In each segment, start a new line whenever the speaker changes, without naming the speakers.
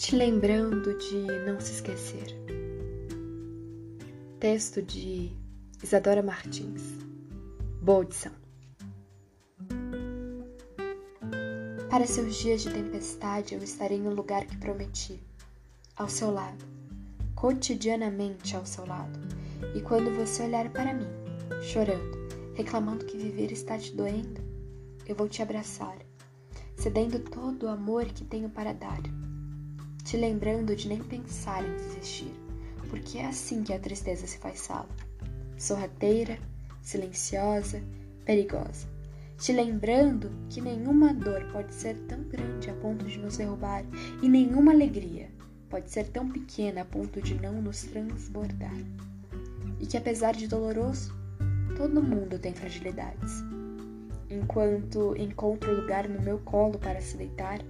te lembrando de não se esquecer. Texto de Isadora Martins. Boa audição. Para seus dias de tempestade, eu estarei no lugar que prometi, ao seu lado, cotidianamente ao seu lado. E quando você olhar para mim, chorando, reclamando que viver está te doendo, eu vou te abraçar, cedendo todo o amor que tenho para dar te lembrando de nem pensar em desistir, porque é assim que a tristeza se faz sala. Sorrateira, silenciosa, perigosa. Te lembrando que nenhuma dor pode ser tão grande a ponto de nos derrubar e nenhuma alegria pode ser tão pequena a ponto de não nos transbordar. E que apesar de doloroso, todo mundo tem fragilidades. Enquanto encontro lugar no meu colo para se deitar,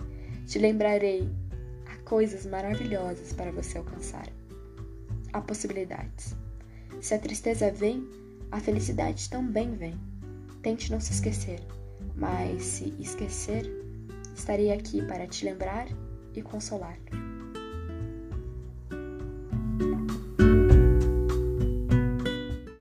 te lembrarei coisas maravilhosas para você alcançar. Há possibilidades. Se a tristeza vem, a felicidade também vem. Tente não se esquecer, mas se esquecer, estarei aqui para te lembrar e consolar.